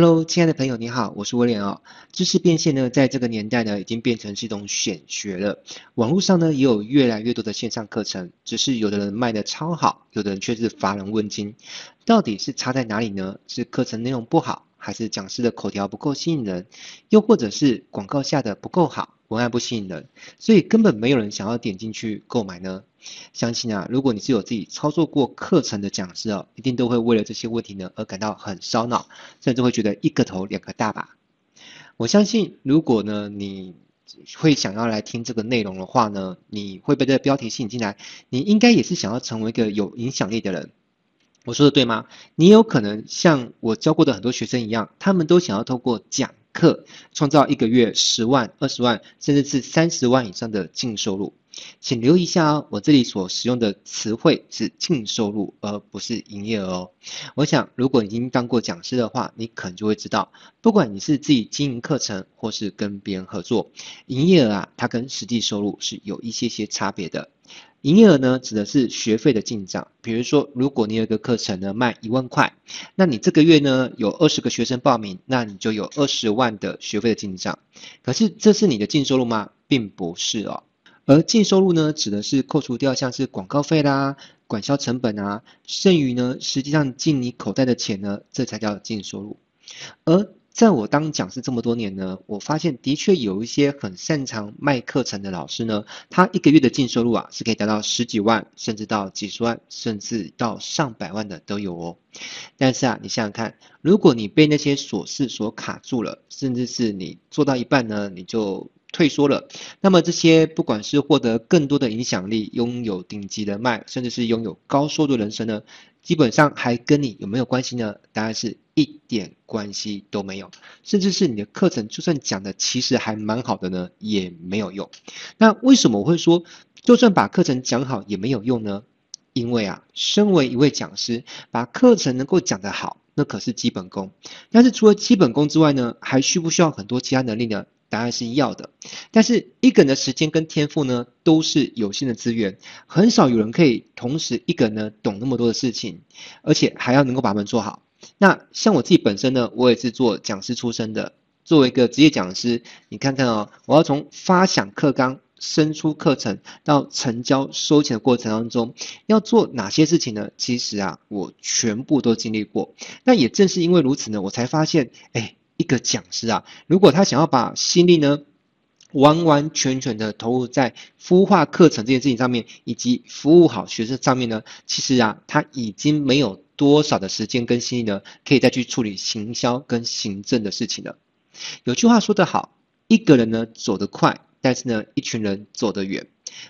Hello，亲爱的朋友，你好，我是威廉哦。知识变现呢，在这个年代呢，已经变成是一种显学了。网络上呢，也有越来越多的线上课程，只是有的人卖的超好，有的人却是乏人问津。到底是差在哪里呢？是课程内容不好，还是讲师的口条不够吸引人，又或者是广告下的不够好，文案不吸引人，所以根本没有人想要点进去购买呢？相信啊，如果你是有自己操作过课程的讲师哦，一定都会为了这些问题呢而感到很烧脑，甚至会觉得一个头两个大吧。我相信，如果呢你会想要来听这个内容的话呢，你会被这个标题吸引进来，你应该也是想要成为一个有影响力的人。我说的对吗？你有可能像我教过的很多学生一样，他们都想要透过讲课创造一个月十万、二十万，甚至是三十万以上的净收入。请留意一下哦，我这里所使用的词汇是净收入，而不是营业额哦。我想，如果已经当过讲师的话，你可能就会知道，不管你是自己经营课程，或是跟别人合作，营业额啊，它跟实际收入是有一些些差别的。营业额呢，指的是学费的进账。比如说，如果你有一个课程呢，卖一万块，那你这个月呢，有二十个学生报名，那你就有二十万的学费的进账。可是，这是你的净收入吗？并不是哦。而净收入呢，指的是扣除掉像是广告费啦、管销成本啊，剩余呢，实际上进你口袋的钱呢，这才叫净收入。而在我当讲师这么多年呢，我发现的确有一些很擅长卖课程的老师呢，他一个月的净收入啊，是可以达到十几万，甚至到几十万，甚至到上百万的都有哦。但是啊，你想想看，如果你被那些琐事所卡住了，甚至是你做到一半呢，你就退缩了，那么这些不管是获得更多的影响力，拥有顶级人脉，甚至是拥有高收入人生呢，基本上还跟你有没有关系呢？答案是一点关系都没有，甚至是你的课程就算讲的其实还蛮好的呢，也没有用。那为什么我会说，就算把课程讲好也没有用呢？因为啊，身为一位讲师，把课程能够讲得好，那可是基本功。但是除了基本功之外呢，还需不需要很多其他能力呢？答案是要的，但是一个人的时间跟天赋呢，都是有限的资源，很少有人可以同时一个人呢懂那么多的事情，而且还要能够把他们做好。那像我自己本身呢，我也是做讲师出身的，作为一个职业讲师，你看看哦，我要从发想课纲、生出课程到成交收钱的过程当中，要做哪些事情呢？其实啊，我全部都经历过。那也正是因为如此呢，我才发现，哎。一个讲师啊，如果他想要把心力呢，完完全全的投入在孵化课程这件事情上面，以及服务好学生上面呢，其实啊，他已经没有多少的时间跟心力呢，可以再去处理行销跟行政的事情了。有句话说得好，一个人呢走得快，但是呢，一群人走得远。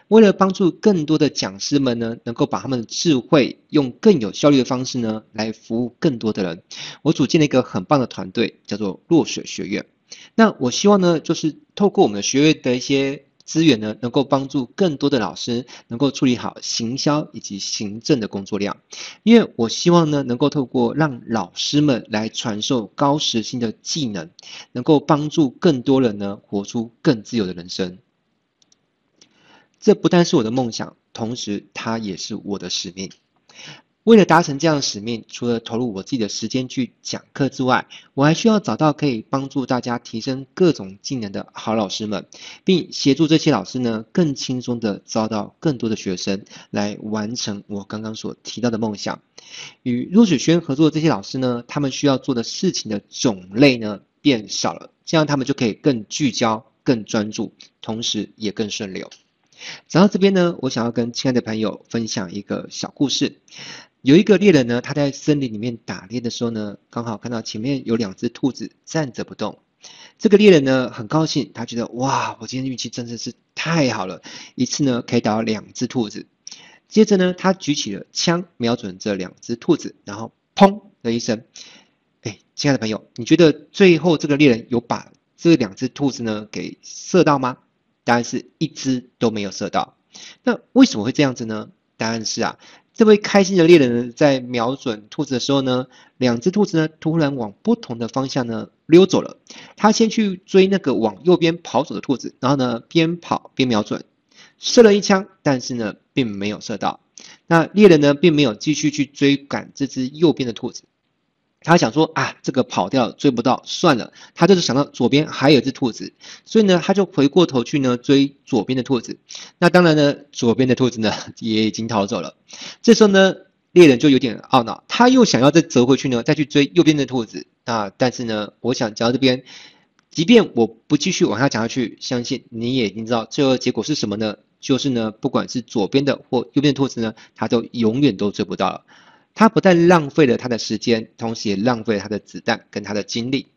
为了帮助更多的讲师们呢，能够把他们的智慧用更有效率的方式呢，来服务更多的人，我组建了一个很棒的团队，叫做落水学院。那我希望呢，就是透过我们的学院的一些资源呢，能够帮助更多的老师能够处理好行销以及行政的工作量，因为我希望呢，能够透过让老师们来传授高时薪的技能，能够帮助更多人呢，活出更自由的人生。这不但是我的梦想，同时它也是我的使命。为了达成这样的使命，除了投入我自己的时间去讲课之外，我还需要找到可以帮助大家提升各种技能的好老师们，并协助这些老师呢，更轻松地招到更多的学生，来完成我刚刚所提到的梦想。与落水轩合作的这些老师呢，他们需要做的事情的种类呢变少了，这样他们就可以更聚焦、更专注，同时也更顺流。讲到这边呢，我想要跟亲爱的朋友分享一个小故事。有一个猎人呢，他在森林里面打猎的时候呢，刚好看到前面有两只兔子站着不动。这个猎人呢，很高兴，他觉得哇，我今天运气真的是太好了，一次呢可以打到两只兔子。接着呢，他举起了枪，瞄准这两只兔子，然后砰的一声，哎，亲爱的朋友，你觉得最后这个猎人有把这两只兔子呢给射到吗？答案是一只都没有射到。那为什么会这样子呢？答案是啊，这位开心的猎人呢，在瞄准兔子的时候呢，两只兔子呢突然往不同的方向呢溜走了。他先去追那个往右边跑走的兔子，然后呢边跑边瞄准，射了一枪，但是呢并没有射到。那猎人呢并没有继续去追赶这只右边的兔子。他想说啊，这个跑掉追不到，算了。他就是想到左边还有一只兔子，所以呢，他就回过头去呢追左边的兔子。那当然呢，左边的兔子呢也已经逃走了。这时候呢，猎人就有点懊恼，他又想要再折回去呢，再去追右边的兔子啊。但是呢，我想讲到这边，即便我不继续往下讲下去，相信你也已经知道最后结果是什么呢？就是呢，不管是左边的或右边的兔子呢，他都永远都追不到了。他不但浪费了他的时间，同时也浪费了他的子弹跟他的精力。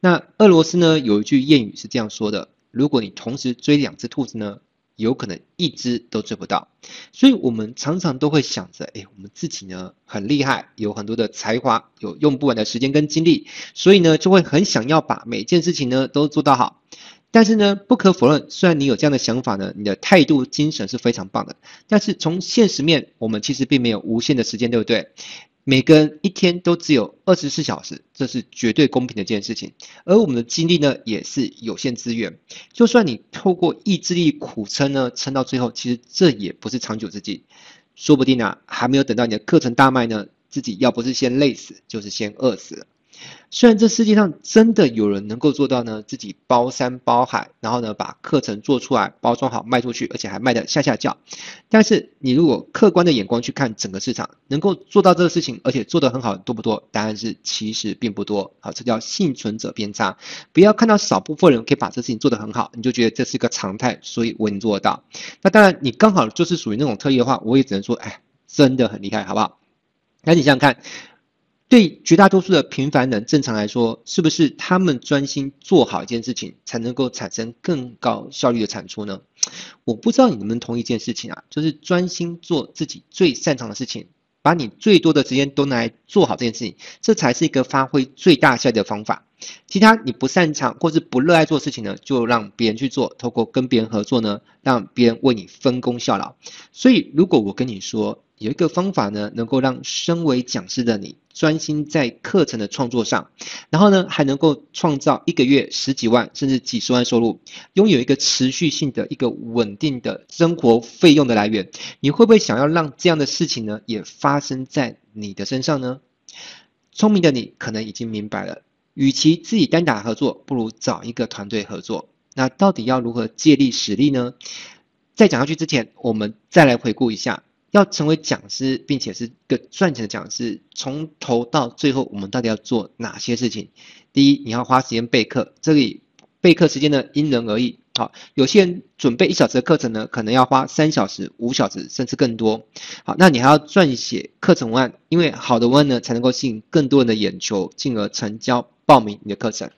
那俄罗斯呢，有一句谚语是这样说的：如果你同时追两只兔子呢，有可能一只都追不到。所以我们常常都会想着，哎，我们自己呢很厉害，有很多的才华，有用不完的时间跟精力，所以呢就会很想要把每件事情呢都做到好。但是呢，不可否认，虽然你有这样的想法呢，你的态度、精神是非常棒的。但是从现实面，我们其实并没有无限的时间，对不对？每个人一天都只有二十四小时，这是绝对公平的一件事情。而我们的精力呢，也是有限资源。就算你透过意志力苦撑呢，撑到最后，其实这也不是长久之计。说不定啊，还没有等到你的课程大卖呢，自己要不是先累死，就是先饿死了。虽然这世界上真的有人能够做到呢，自己包山包海，然后呢把课程做出来，包装好卖出去，而且还卖得下下叫。但是你如果客观的眼光去看整个市场，能够做到这个事情，而且做得很好，多不多？答案是其实并不多。好，这叫幸存者偏差。不要看到少部分人可以把这事情做得很好，你就觉得这是一个常态，所以我能做得到。那当然，你刚好就是属于那种特例的话，我也只能说，哎，真的很厉害，好不好？那你想想看。对绝大多数的平凡人，正常来说，是不是他们专心做好一件事情，才能够产生更高效率的产出呢？我不知道你能不能同一件事情啊，就是专心做自己最擅长的事情，把你最多的时间都拿来做好这件事情，这才是一个发挥最大效率的方法。其他你不擅长或是不热爱做事情呢，就让别人去做，透过跟别人合作呢，让别人为你分工效劳。所以，如果我跟你说，有一个方法呢，能够让身为讲师的你专心在课程的创作上，然后呢，还能够创造一个月十几万甚至几十万收入，拥有一个持续性的一个稳定的生活费用的来源，你会不会想要让这样的事情呢，也发生在你的身上呢？聪明的你可能已经明白了，与其自己单打合作，不如找一个团队合作。那到底要如何借力使力呢？在讲下去之前，我们再来回顾一下。要成为讲师，并且是个赚钱的讲师，从头到最后，我们到底要做哪些事情？第一，你要花时间备课，这里备课时间呢因人而异。好，有些人准备一小时的课程呢，可能要花三小时、五小时，甚至更多。好，那你还要撰写课程文案，因为好的文案呢，才能够吸引更多人的眼球，进而成交报名你的课程。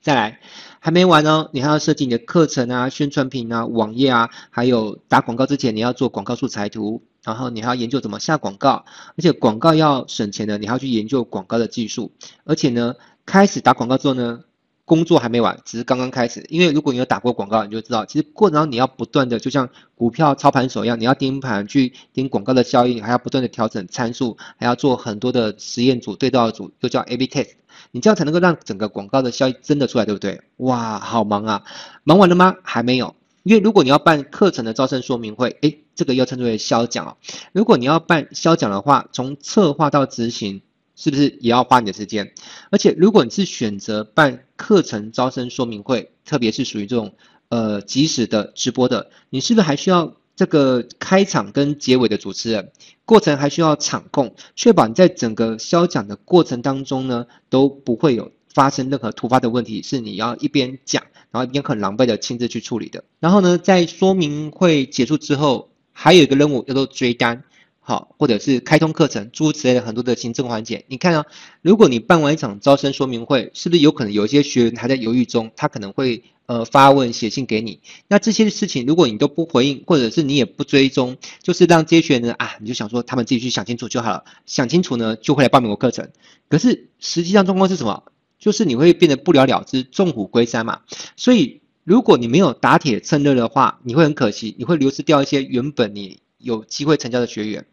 再来，还没完哦，你还要设计你的课程啊、宣传品啊、网页啊，还有打广告之前，你要做广告素材图。然后你还要研究怎么下广告，而且广告要省钱的，你还要去研究广告的技术。而且呢，开始打广告之后呢，工作还没完，只是刚刚开始。因为如果你有打过广告，你就知道，其实过程中你要不断的，就像股票操盘手一样，你要盯盘去盯广告的效应，还要不断的调整参数，还要做很多的实验组、对照组，又叫 A/B test，你这样才能够让整个广告的效益真的出来，对不对？哇，好忙啊！忙完了吗？还没有。因为如果你要办课程的招生说明会，诶，这个要称之为销讲哦。如果你要办销讲的话，从策划到执行，是不是也要花你的时间？而且如果你是选择办课程招生说明会，特别是属于这种呃即时的直播的，你是不是还需要这个开场跟结尾的主持人？过程还需要场控，确保你在整个销讲的过程当中呢，都不会有发生任何突发的问题，是你要一边讲。然后一边很狼狈的亲自去处理的。然后呢，在说明会结束之后，还有一个任务叫做追单，好，或者是开通课程诸如此类的很多的行政环节。你看啊，如果你办完一场招生说明会，是不是有可能有一些学员还在犹豫中？他可能会呃发问写信给你。那这些事情如果你都不回应，或者是你也不追踪，就是让这些学员呢啊，你就想说他们自己去想清楚就好了，想清楚呢就会来报名我课程。可是实际上状况是什么？就是你会变得不了了之，纵虎归山嘛。所以如果你没有打铁趁热的话，你会很可惜，你会流失掉一些原本你有机会成交的学员。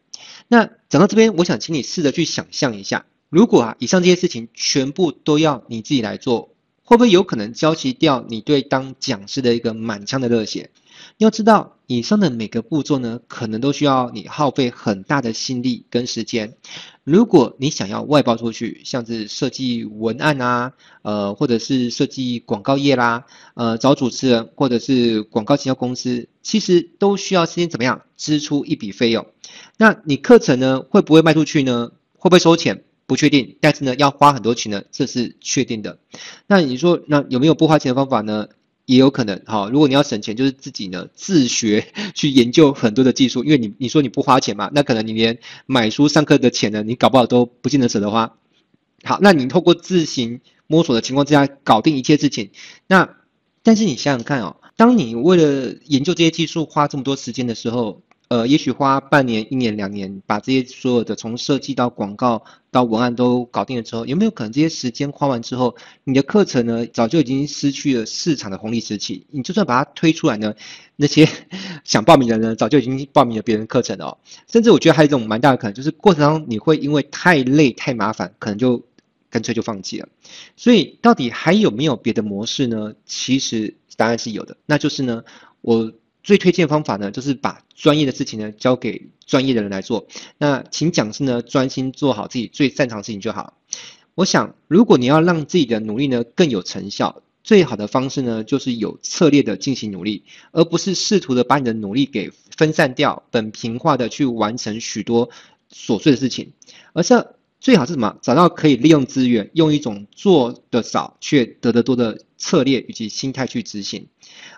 那讲到这边，我想请你试着去想象一下，如果啊以上这些事情全部都要你自己来做，会不会有可能浇熄掉你对当讲师的一个满腔的热血？要知道，以上的每个步骤呢，可能都需要你耗费很大的心力跟时间。如果你想要外包出去，像是设计文案啊，呃，或者是设计广告页啦，呃，找主持人或者是广告营销公司，其实都需要先怎么样支出一笔费用。那你课程呢，会不会卖出去呢？会不会收钱？不确定，但是呢，要花很多钱呢，这是确定的。那你说，那有没有不花钱的方法呢？也有可能，哈，如果你要省钱，就是自己呢自学 去研究很多的技术，因为你你说你不花钱嘛，那可能你连买书上课的钱呢，你搞不好都不见得舍得花。好，那你透过自行摸索的情况之下，搞定一切事情，那但是你想想看哦，当你为了研究这些技术花这么多时间的时候。呃，也许花半年、一年、两年，把这些所有的从设计到广告到文案都搞定了之后，有没有可能这些时间花完之后，你的课程呢，早就已经失去了市场的红利时期？你就算把它推出来呢，那些 想报名的人呢早就已经报名了别人课程了哦。甚至我觉得还有一种蛮大的可能，就是过程当中你会因为太累、太麻烦，可能就干脆就放弃了。所以，到底还有没有别的模式呢？其实答案是有的，那就是呢，我。最推荐方法呢，就是把专业的事情呢交给专业的人来做。那请讲师呢专心做好自己最擅长的事情就好。我想，如果你要让自己的努力呢更有成效，最好的方式呢就是有策略的进行努力，而不是试图的把你的努力给分散掉，本平化的去完成许多琐碎的事情，而是最好是什么？找到可以利用资源，用一种做得少却得得多的策略以及心态去执行。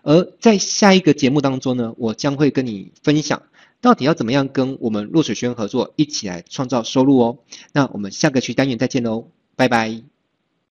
而在下一个节目当中呢，我将会跟你分享，到底要怎么样跟我们落水轩合作，一起来创造收入哦。那我们下个区单元再见喽，拜拜。